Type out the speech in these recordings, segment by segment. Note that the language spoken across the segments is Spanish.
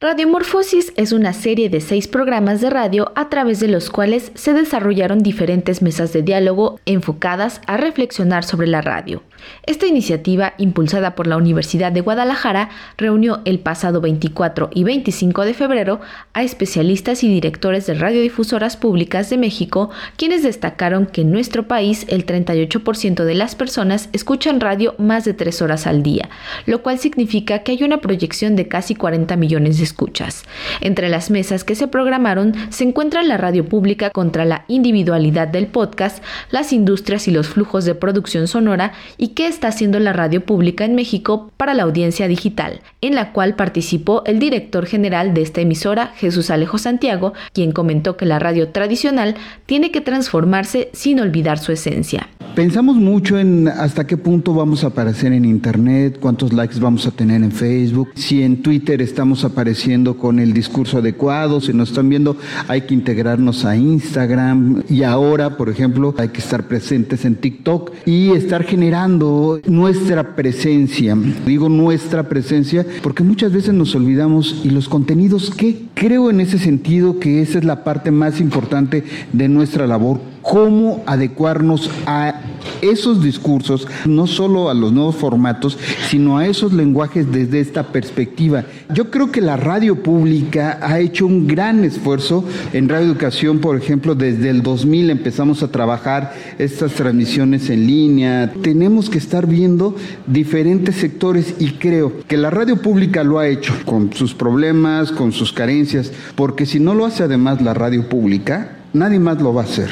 Radiomorfosis es una serie de seis programas de radio a través de los cuales se desarrollaron diferentes mesas de diálogo enfocadas a reflexionar sobre la radio. Esta iniciativa, impulsada por la Universidad de Guadalajara, reunió el pasado 24 y 25 de febrero a especialistas y directores de radiodifusoras públicas de México, quienes destacaron que en nuestro país el 38% de las personas escuchan radio más de tres horas al día, lo cual significa que hay una proyección de casi 40 millones de escuchas. Entre las mesas que se programaron se encuentran la radio pública contra la individualidad del podcast, las industrias y los flujos de producción sonora y qué está haciendo la radio pública en México para la audiencia digital, en la cual participó el director general de esta emisora, Jesús Alejo Santiago, quien comentó que la radio tradicional tiene que transformarse sin olvidar su esencia. Pensamos mucho en hasta qué punto vamos a aparecer en Internet, cuántos likes vamos a tener en Facebook, si en Twitter estamos apareciendo con el discurso adecuado, si nos están viendo hay que integrarnos a Instagram. Y ahora, por ejemplo, hay que estar presentes en TikTok y estar generando nuestra presencia. Digo nuestra presencia porque muchas veces nos olvidamos y los contenidos que creo en ese sentido que esa es la parte más importante de nuestra labor cómo adecuarnos a esos discursos, no solo a los nuevos formatos, sino a esos lenguajes desde esta perspectiva. Yo creo que la radio pública ha hecho un gran esfuerzo en Radio Educación, por ejemplo, desde el 2000 empezamos a trabajar estas transmisiones en línea. Tenemos que estar viendo diferentes sectores y creo que la radio pública lo ha hecho con sus problemas, con sus carencias, porque si no lo hace además la radio pública, nadie más lo va a hacer.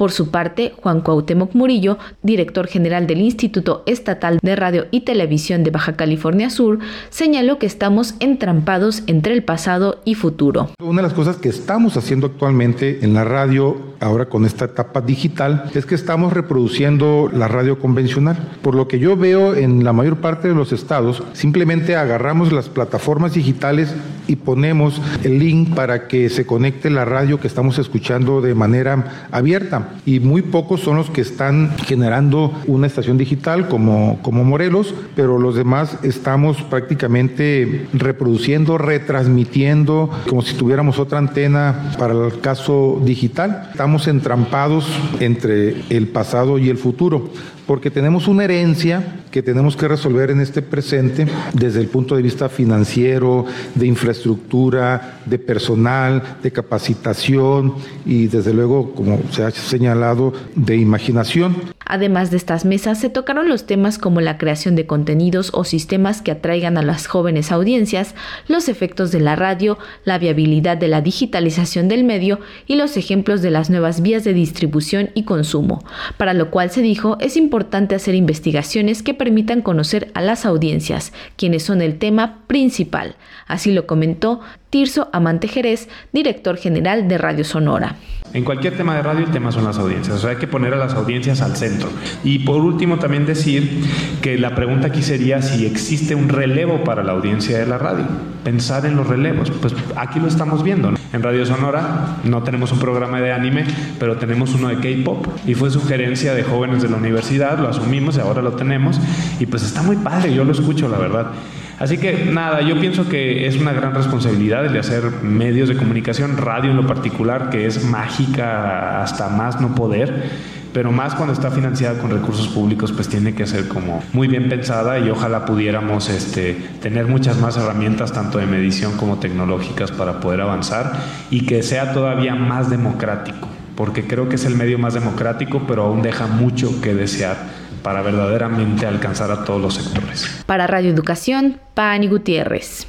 Por su parte, Juan Cuauhtémoc Murillo, director general del Instituto Estatal de Radio y Televisión de Baja California Sur, señaló que estamos entrampados entre el pasado y futuro. Una de las cosas que estamos haciendo actualmente en la radio, ahora con esta etapa digital, es que estamos reproduciendo la radio convencional. Por lo que yo veo en la mayor parte de los estados, simplemente agarramos las plataformas digitales y ponemos el link para que se conecte la radio que estamos escuchando de manera abierta y muy pocos son los que están generando una estación digital como, como Morelos, pero los demás estamos prácticamente reproduciendo, retransmitiendo como si tuviéramos otra antena para el caso digital. Estamos entrampados entre el pasado y el futuro porque tenemos una herencia que tenemos que resolver en este presente desde el punto de vista financiero, de infraestructura, de personal, de capacitación y desde luego, como se ha señalado, de imaginación. Además de estas mesas, se tocaron los temas como la creación de contenidos o sistemas que atraigan a las jóvenes audiencias, los efectos de la radio, la viabilidad de la digitalización del medio y los ejemplos de las nuevas vías de distribución y consumo, para lo cual se dijo es importante hacer investigaciones que permitan conocer a las audiencias, quienes son el tema principal. Así lo comentó Tirso Amante Jerez, director general de Radio Sonora. En cualquier tema de radio el tema son las audiencias, o sea, hay que poner a las audiencias al centro. Y por último también decir que la pregunta aquí sería si existe un relevo para la audiencia de la radio. Pensar en los relevos, pues aquí lo estamos viendo. En Radio Sonora no tenemos un programa de anime, pero tenemos uno de K-pop y fue sugerencia de jóvenes de la universidad, lo asumimos y ahora lo tenemos y pues está muy padre, yo lo escucho la verdad. Así que nada, yo pienso que es una gran responsabilidad el de hacer medios de comunicación, radio en lo particular, que es mágica hasta más no poder pero más cuando está financiada con recursos públicos, pues tiene que ser como muy bien pensada y ojalá pudiéramos este, tener muchas más herramientas, tanto de medición como tecnológicas, para poder avanzar y que sea todavía más democrático, porque creo que es el medio más democrático, pero aún deja mucho que desear para verdaderamente alcanzar a todos los sectores. Para Radio Educación, Pani Gutiérrez.